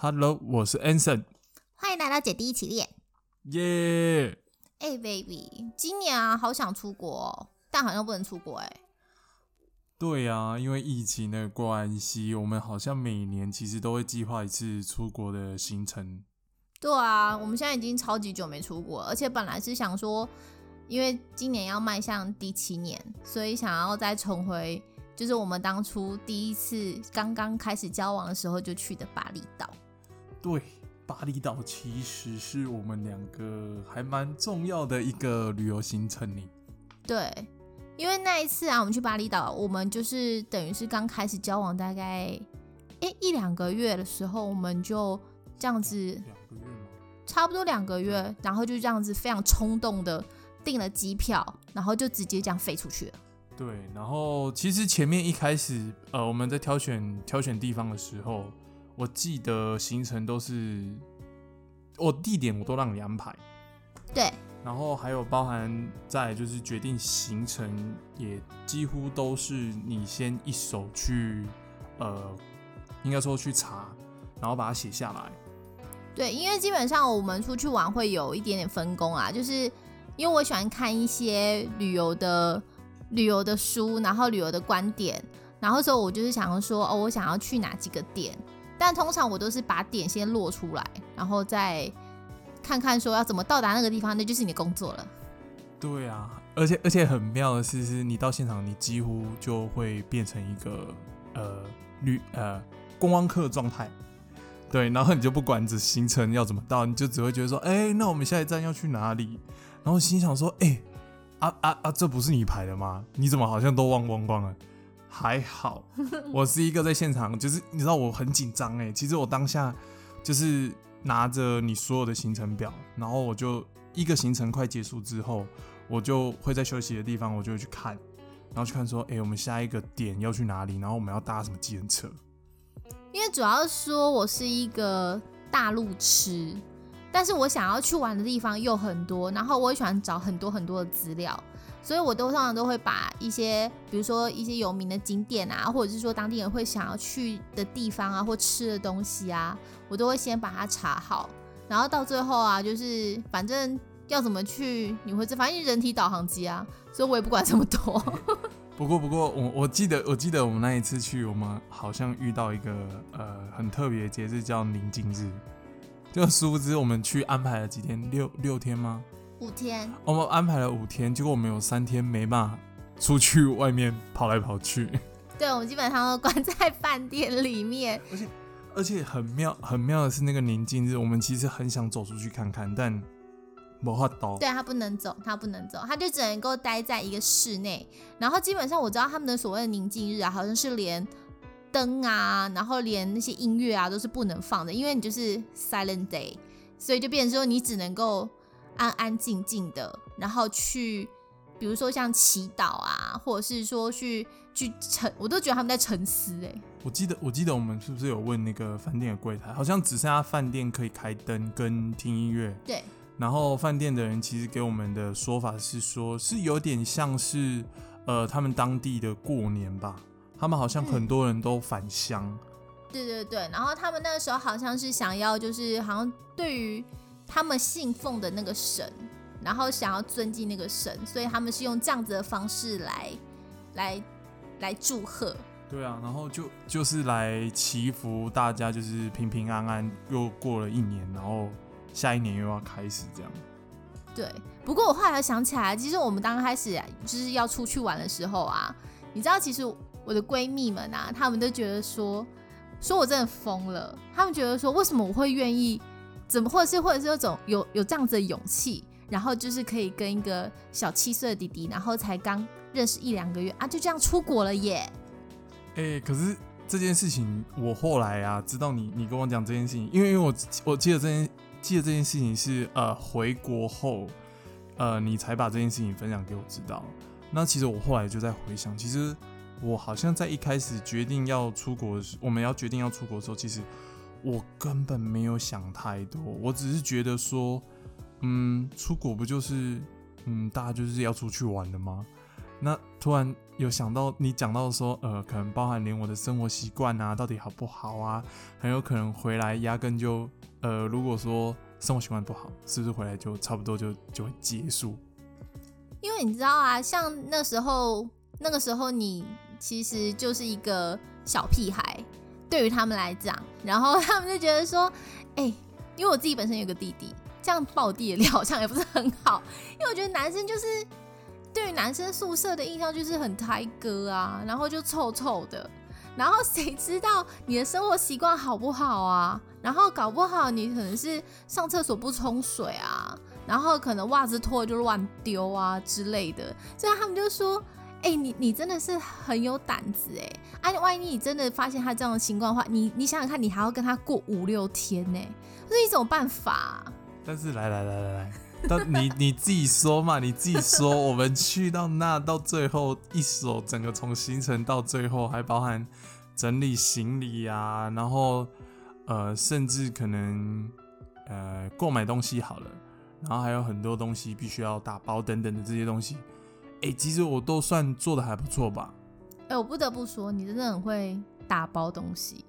Hello，我是 Anson。欢迎来到姐弟一起练。耶！哎，baby，今年啊，好想出国，哦但好像不能出国哎。对啊，因为疫情的关系，我们好像每年其实都会计划一次出国的行程。对啊，我们现在已经超级久没出国，而且本来是想说，因为今年要迈向第七年，所以想要再重回，就是我们当初第一次刚刚开始交往的时候就去的巴厘岛。对，巴厘岛其实是我们两个还蛮重要的一个旅游行程呢。对，因为那一次啊，我们去巴厘岛，我们就是等于是刚开始交往大概诶一两个月的时候，我们就这样子？差不多两个月，然后就这样子非常冲动的订了机票，然后就直接这样飞出去了。对，然后其实前面一开始，呃，我们在挑选挑选地方的时候，我记得行程都是我地点我都让你安排，对，然后还有包含在就是决定行程，也几乎都是你先一手去，呃，应该说去查，然后把它写下来。对，因为基本上我们出去玩会有一点点分工啊，就是因为我喜欢看一些旅游的旅游的书，然后旅游的观点，然后所以我就是想要说，哦，我想要去哪几个点，但通常我都是把点先落出来，然后再看看说要怎么到达那个地方，那就是你的工作了。对啊，而且而且很妙的是，是你到现场，你几乎就会变成一个呃旅呃观光客状态。对，然后你就不管这行程要怎么到，你就只会觉得说，哎、那我们下一站要去哪里？然后心想说，哎、啊啊啊，这不是你排的吗？你怎么好像都忘光光了？还好，我是一个在现场，就是你知道我很紧张哎。其实我当下就是拿着你所有的行程表，然后我就一个行程快结束之后，我就会在休息的地方，我就会去看，然后去看说，哎、我们下一个点要去哪里？然后我们要搭什么计程车？因为主要说我是一个大路痴，但是我想要去玩的地方又很多，然后我也喜欢找很多很多的资料，所以我都通常都会把一些，比如说一些有名的景点啊，或者是说当地人会想要去的地方啊，或吃的东西啊，我都会先把它查好，然后到最后啊，就是反正要怎么去，你会这，反正人体导航机啊，所以我也不管这么多。不过，不过我我记得，我记得我们那一次去，我们好像遇到一个呃很特别的节日，叫宁静日。就殊不知我们去安排了几天，六六天吗？五天，我们安排了五天，结果我们有三天没办法出去外面跑来跑去，对我们基本上都关在饭店里面。而且很妙很妙的是那个宁静日，我们其实很想走出去看看，但没法刀。对他不能走，他不能走，他就只能够待在一个室内。然后基本上我知道他们的所谓的宁静日啊，好像是连灯啊，然后连那些音乐啊都是不能放的，因为你就是 silent day，所以就变成说你只能够安安静静的，然后去，比如说像祈祷啊，或者是说去去沉，我都觉得他们在沉思哎、我记得我记得我们是不是有问那个饭店的柜台，好像只剩下饭店可以开灯跟听音乐。对，然后饭店的人其实给我们的说法是说，是有点像是呃他们当地的过年吧，他们好像很多人都返乡。对对对，然后他们那个时候好像是想要，就是好像对于他们信奉的那个神，然后想要尊敬那个神，所以他们是用这样子的方式来来来祝贺。对啊，然后就就是来祈福大家，就是平平安安，又过了一年，然后下一年又要开始这样。对，不过我后来想起来，其实我们刚开始啊就是要出去玩的时候啊，你知道，其实我的闺蜜们啊，她们都觉得说，说我真的疯了。她们觉得说，为什么我会愿意，怎么或者是或者是有种有有这样子的勇气，然后就是可以跟一个小七岁的弟弟，然后才刚认识一两个月啊，就这样出国了耶。哎、可是这件事情，我后来啊知道你你跟我讲这件事情，因为因为我我记得这件记得这件事情是呃回国后，呃你才把这件事情分享给我知道。那其实我后来就在回想，其实我好像在一开始决定要出国时，我们要决定要出国的时候，其实我根本没有想太多，我只是觉得说，嗯，出国不就是嗯大家就是要出去玩的吗？那突然有想到你讲到说，呃，可能包含连我的生活习惯啊，到底好不好啊，很有可能回来压根就，呃，如果说生活习惯不好，是不是回来就差不多就就会结束？因为你知道啊，像那时候那个时候你其实就是一个小屁孩，对于他们来讲，然后他们就觉得说，哎，因为我自己本身有个弟弟，这样爆弟的料好像也不是很好，因为我觉得男生就是对于男生宿舍的印象就是很胎哥啊，然后就臭臭的，然后谁知道你的生活习惯好不好啊？然后搞不好你可能是上厕所不冲水啊。然后可能袜子脱了就乱丢啊之类的，所以他们就说：“哎，你你真的是很有胆子哎！哎，万一你真的发现他这样的情况的话，你你想想看，你还要跟他过五六天呢，这是一种办法。”但是来来来来来，到你你自己说嘛，你自己说，我们去到那到最后一手，整个从行程到最后还包含整理行李啊，然后呃，甚至可能呃购买东西好了。然后还有很多东西必须要打包等等的这些东西，哎，其实我都算做的还不错吧。哎，我不得不说，你真的很会打包东西，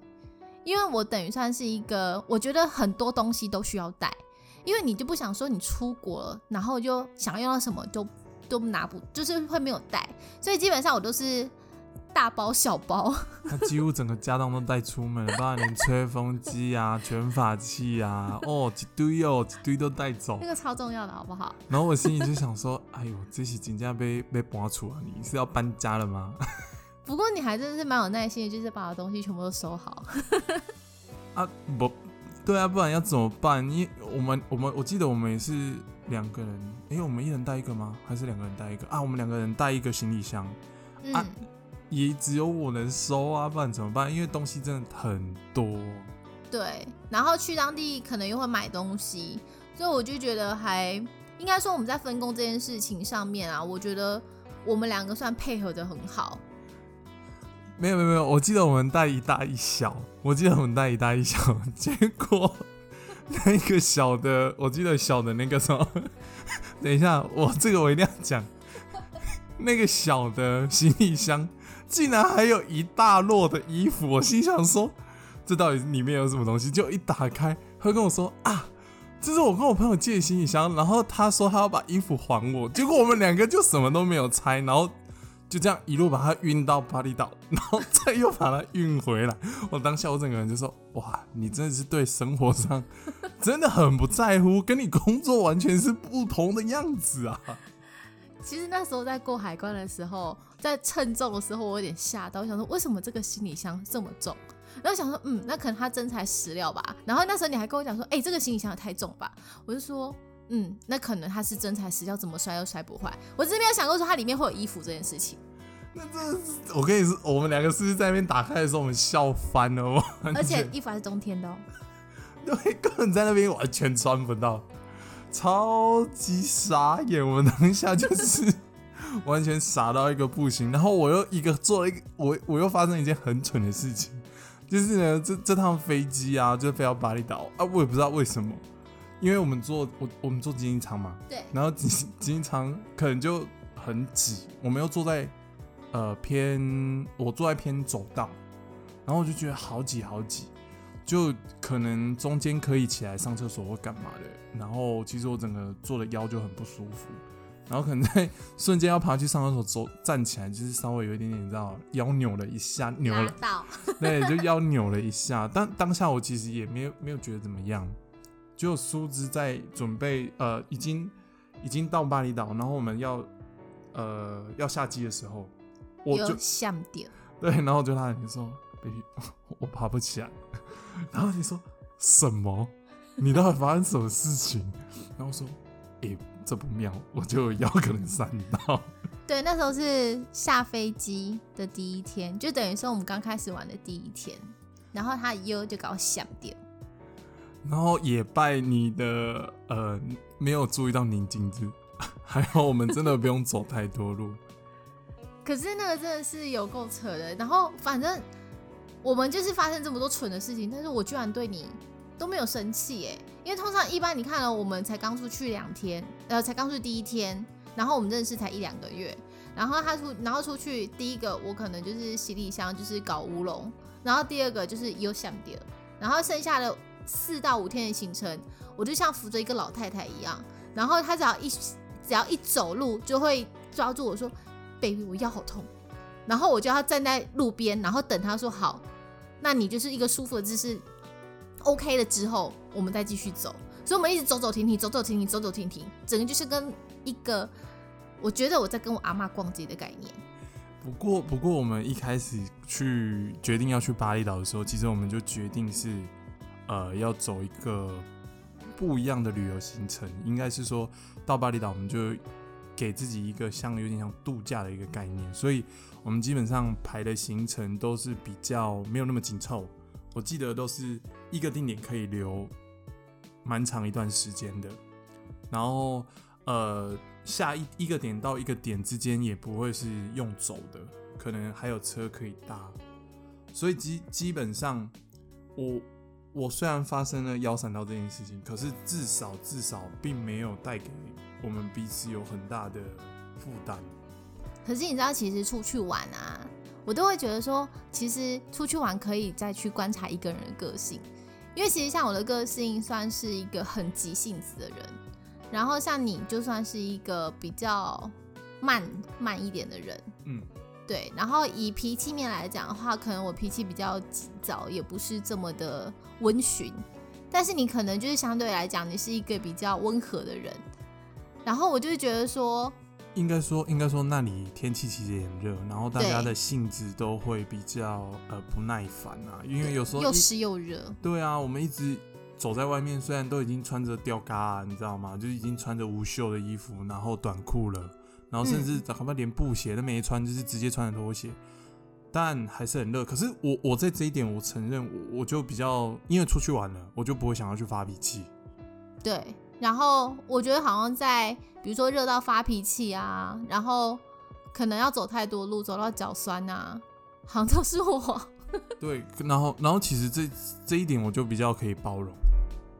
因为我等于算是一个，我觉得很多东西都需要带，因为你就不想说你出国了，然后就想要什么就都拿不，就是会没有带，所以基本上我都是。大包小包，他几乎整个家当都带出门了，包括连吹风机啊、卷发器啊，哦，一堆哦，一堆都带走。那个超重要的，好不好？然后我心里就想说，哎呦，这些金价被被搬出啊，你是要搬家了吗？不过你还真的是蛮有耐心的，就是把东西全部都收好。啊，不，对啊，不然要怎么办？因我们我们我记得我们也是两个人，哎，我们一人带一个吗？还是两个人带一个啊？我们两个人带一个行李箱啊。也只有我能收啊，不然怎么办？因为东西真的很多。对，然后去当地可能又会买东西，所以我就觉得还应该说我们在分工这件事情上面啊，我觉得我们两个算配合的很好。没有没有没有，我记得我们带一大一小，我记得我们带一大一小，结果那个小的，我记得小的那个什么，等一下，我这个我一定要讲，那个小的行李箱。竟然还有一大摞的衣服，我心想说，这到底里面有什么东西？就一打开，他跟我说啊，这是我跟我朋友借行李箱，然后他说他要把衣服还我，结果我们两个就什么都没有拆，然后就这样一路把它运到巴厘岛，然后再又把它运回来。我当下我整个人就说，哇，你真的是对生活上真的很不在乎，跟你工作完全是不同的样子啊。其实那时候在过海关的时候，在称重的时候，我有点吓到，我想说为什么这个行李箱这么重？然后想说，嗯，那可能他真材实料吧。然后那时候你还跟我讲说，哎，这个行李箱也太重吧？我就说，嗯，那可能他是真材实料，怎么摔都摔不坏。我真没有想过说它里面会有衣服这件事情。那这，我跟你说，我们两个是不是在那边打开的时候，我们笑翻了？而且衣服还是冬天的哦。对，根本在那边完全穿不到。超级傻眼，我们当下就是 完全傻到一个不行。然后我又一个做了一个，我我又发生一件很蠢的事情，就是呢，这这趟飞机啊，就飞到巴厘岛。啊，我也不知道为什么，因为我们坐我我们坐经济舱嘛，对，然后经经济舱可能就很挤，我们又坐在呃偏，我坐在偏走道，然后我就觉得好挤好挤。就可能中间可以起来上厕所或干嘛的，然后其实我整个坐的腰就很不舒服，然后可能在瞬间要爬去上厕所，走站起来就是稍微有一点点，你知道腰扭了一下，扭了，对，就腰扭了一下。但当下我其实也没有没有觉得怎么样，就苏芝在准备，呃，已经已经到巴厘岛，然后我们要呃要下机的时候，我就想掉，对，然后我就他你说，baby，我爬不起来。然后你说什么？你到底发生什么事情？然后说，哎，这不妙，我就腰可能闪到。对，那时候是下飞机的第一天，就等于说我们刚开始玩的第一天。然后他腰就搞响掉。然后也拜你的呃，没有注意到宁静子，还好我们真的不用走太多路。可是那个真的是有够扯的。然后反正。我们就是发生这么多蠢的事情，但是我居然对你都没有生气哎，因为通常一般你看了，我们才刚出去两天，呃，才刚出去第一天，然后我们认识才一两个月，然后他出，然后出去第一个我可能就是行李箱就是搞乌龙，然后第二个就是有想掉，然后剩下的四到五天的行程，我就像扶着一个老太太一样，然后他只要一只要一走路就会抓住我说：“baby，我腰好痛。”然后我就要站在路边，然后等他说好，那你就是一个舒服的姿势，OK 了之后，我们再继续走。所以我们一直走走停停，走走停停，走走停停，整个就是跟一个，我觉得我在跟我阿妈逛街的概念。不过，不过我们一开始去决定要去巴厘岛的时候，其实我们就决定是，呃，要走一个不一样的旅游行程。应该是说到巴厘岛，我们就给自己一个像有点像度假的一个概念。所以，我们基本上排的行程都是比较没有那么紧凑。我记得都是一个定点可以留。蛮长一段时间的，然后呃，下一一个点到一个点之间也不会是用走的，可能还有车可以搭，所以基基本上，我我虽然发生了腰闪到这件事情，可是至少至少并没有带给我们彼此有很大的负担。可是你知道，其实出去玩啊，我都会觉得说，其实出去玩可以再去观察一个人的个性。因为其实像我的个性算是一个很急性子的人，然后像你就算是一个比较慢慢一点的人，嗯，对。然后以脾气面来讲的话，可能我脾气比较急躁，也不是这么的温驯。但是你可能就是相对来讲，你是一个比较温和的人。然后我就觉得说。应该说，应该说，那里天气其实也很热，然后大家的性子都会比较呃不耐烦啊，因为有时候又湿又热。对啊，我们一直走在外面，虽然都已经穿着吊嘎，你知道吗？就已经穿着无袖的衣服，然后短裤了，然后甚至哪怕连布鞋都没穿，就是直接穿着拖鞋，但还是很热。可是我我在这一点，我承认我我就比较，因为出去玩了，我就不会想要去发脾气。对。然后我觉得好像在，比如说热到发脾气啊，然后可能要走太多路，走到脚酸啊，好像都是我。对，然后然后其实这这一点我就比较可以包容，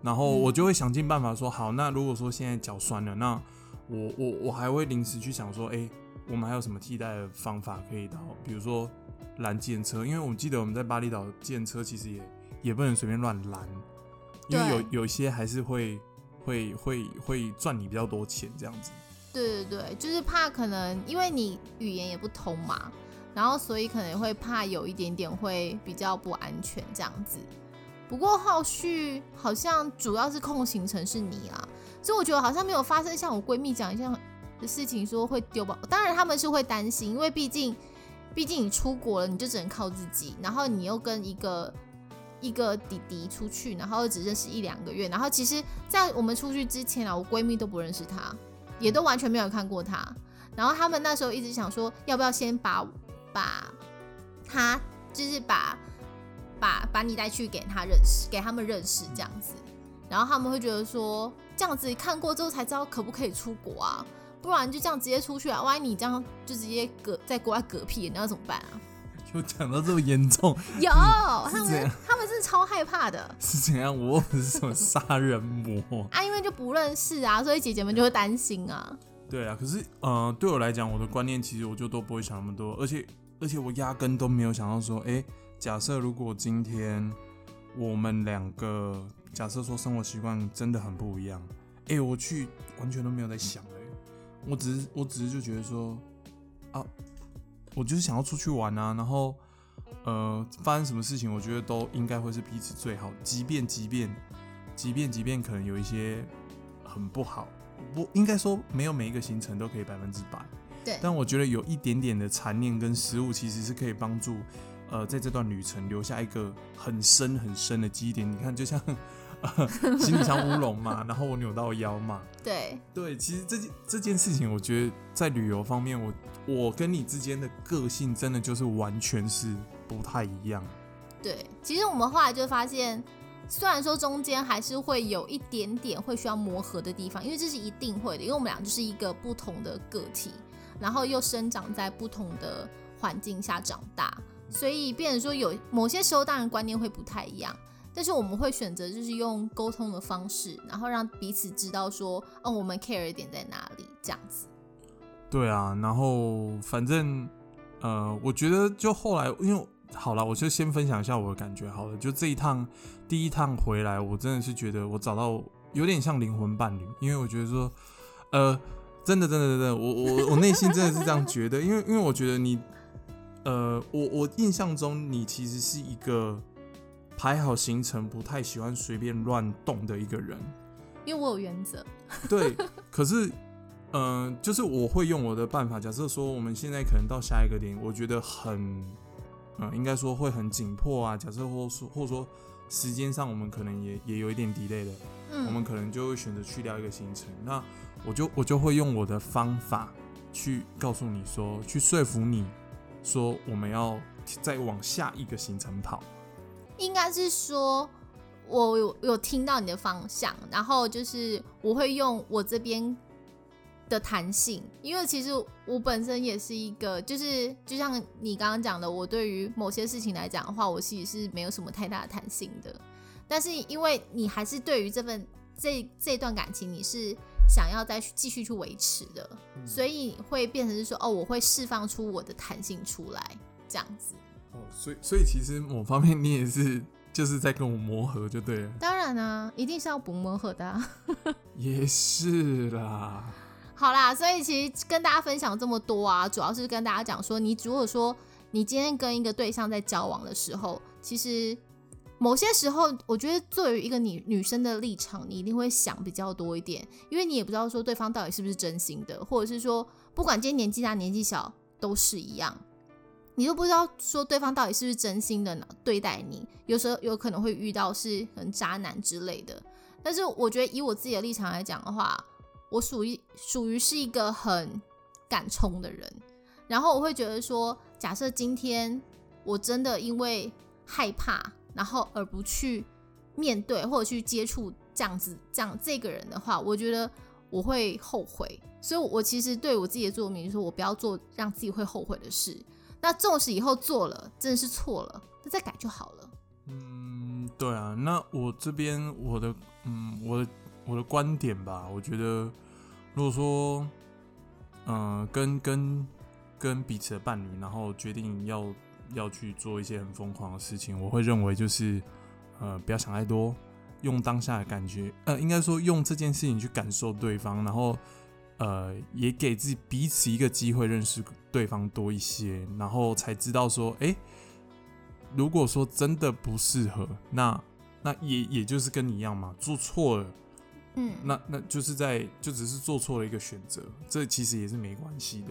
然后我就会想尽办法说，好，那如果说现在脚酸了，那我我我还会临时去想说，哎，我们还有什么替代的方法可以到，比如说拦电车，因为我记得我们在巴厘岛电车其实也也不能随便乱拦，因为有有些还是会。会会会赚你比较多钱这样子，对对对，就是怕可能因为你语言也不通嘛，然后所以可能会怕有一点点会比较不安全这样子。不过后续好像主要是控行程是你啊，所以我觉得好像没有发生像我闺蜜讲一样的事情，说会丢包。当然他们是会担心，因为毕竟毕竟你出国了，你就只能靠自己，然后你又跟一个。一个弟弟出去，然后只认识一两个月，然后其实，在我们出去之前啊，我闺蜜都不认识他，也都完全没有看过他。然后他们那时候一直想说，要不要先把把他，就是把把把你带去给他认识，给他们认识这样子。然后他们会觉得说，这样子看过之后才知道可不可以出国啊，不然就这样直接出去啊，万一你这样就直接隔在国外嗝屁，你要怎么办啊？就讲到这么严重，有他们是超害怕的，是怎样？我是什么杀人魔 啊？因为就不认识啊，所以姐姐们就会担心啊。对啊，可是呃，对我来讲，我的观念其实我就都不会想那么多，而且而且我压根都没有想到说，哎，假设如果今天我们两个假设说生活习惯真的很不一样，哎，我去完全都没有在想哎，我只是我只是就觉得说啊。我就是想要出去玩啊，然后，呃，发生什么事情，我觉得都应该会是彼此最好。即便即便即便即便可能有一些很不好，不应该说没有每一个行程都可以百分之百。对。但我觉得有一点点的残念跟失误，其实是可以帮助，呃，在这段旅程留下一个很深很深的基点。你看，就像。行李箱乌龙嘛，然后我扭到腰嘛。对对，其实这件这件事情，我觉得在旅游方面，我我跟你之间的个性真的就是完全是不太一样。对，其实我们后来就发现，虽然说中间还是会有一点点会需要磨合的地方，因为这是一定会的，因为我们俩就是一个不同的个体，然后又生长在不同的环境下长大，所以变成说有某些时候，当然观念会不太一样。但是我们会选择就是用沟通的方式，然后让彼此知道说，哦，我们 care 的点在哪里，这样子。对啊，然后反正呃，我觉得就后来，因为好了，我就先分享一下我的感觉好了。就这一趟第一趟回来，我真的是觉得我找到有点像灵魂伴侣，因为我觉得说，呃，真的真的真的，我 我我内心真的是这样觉得，因为因为我觉得你，呃，我我印象中你其实是一个排好行程不太喜欢随便乱动的一个人，因为我有原则。对，可是。嗯，就是我会用我的办法。假设说我们现在可能到下一个点，我觉得很，嗯，应该说会很紧迫啊。假设或说或者说时间上我们可能也也有一点 delay 的，嗯，我们可能就会选择去掉一个行程。那我就我就会用我的方法去告诉你说，去说服你说我们要再往下一个行程跑。应该是说我有有听到你的方向，然后就是我会用我这边。的弹性，因为其实我本身也是一个，就是就像你刚刚讲的，我对于某些事情来讲的话，我其实是没有什么太大的弹性的。但是因为你还是对于这份这这段感情，你是想要再去继续去维持的，所以会变成是说，哦，我会释放出我的弹性出来，这样子。哦，所以所以其实某方面你也是就是在跟我磨合，就对了。当然啊，一定是要不磨合的。也是啦。好啦，所以其实跟大家分享这么多啊，主要是跟大家讲说，你如果说你今天跟一个对象在交往的时候，其实某些时候，我觉得作为一个女女生的立场，你一定会想比较多一点，因为你也不知道说对方到底是不是真心的，或者是说不管今天年纪大年纪小都是一样，你都不知道说对方到底是不是真心的呢对待你，有时候有可能会遇到是很渣男之类的。但是我觉得以我自己的立场来讲的话，我属于属于是一个很敢冲的人，然后我会觉得说，假设今天我真的因为害怕，然后而不去面对或者去接触这样子这样这个人的话，我觉得我会后悔。所以，我其实对我自己的座右铭说，我不要做让自己会后悔的事。那纵使以后做了真的是错了，那再改就好了。嗯，对啊。那我这边我的嗯我的。我的观点吧，我觉得，如果说，嗯，跟跟跟彼此的伴侣，然后决定要要去做一些很疯狂的事情，我会认为就是，呃，不要想太多，用当下的感觉，呃，应该说用这件事情去感受对方，然后，呃，也给自己彼此一个机会认识对方多一些，然后才知道说，哎，如果说真的不适合，那那也也就是跟你一样嘛，做错了。嗯，那那就是在就只是做错了一个选择，这其实也是没关系的。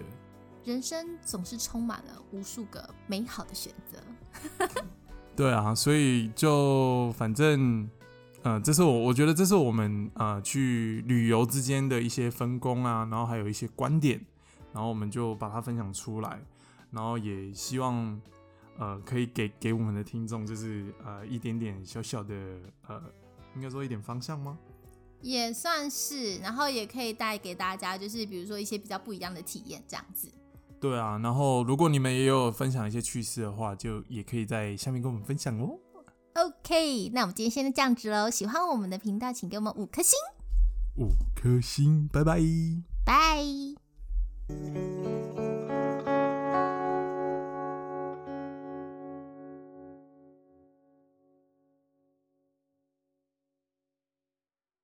人生总是充满了无数个美好的选择。对啊，所以就反正，呃，这是我我觉得这是我们呃去旅游之间的一些分工啊，然后还有一些观点，然后我们就把它分享出来，然后也希望呃可以给给我们的听众就是呃一点点小小的呃应该说一点方向吗？也算是，然后也可以带给大家，就是比如说一些比较不一样的体验，这样子。对啊，然后如果你们也有分享一些趣事的话，就也可以在下面跟我们分享哦。OK，那我们今天先这样子喽。喜欢我们的频道，请给我们五颗星。五颗星，拜拜。拜。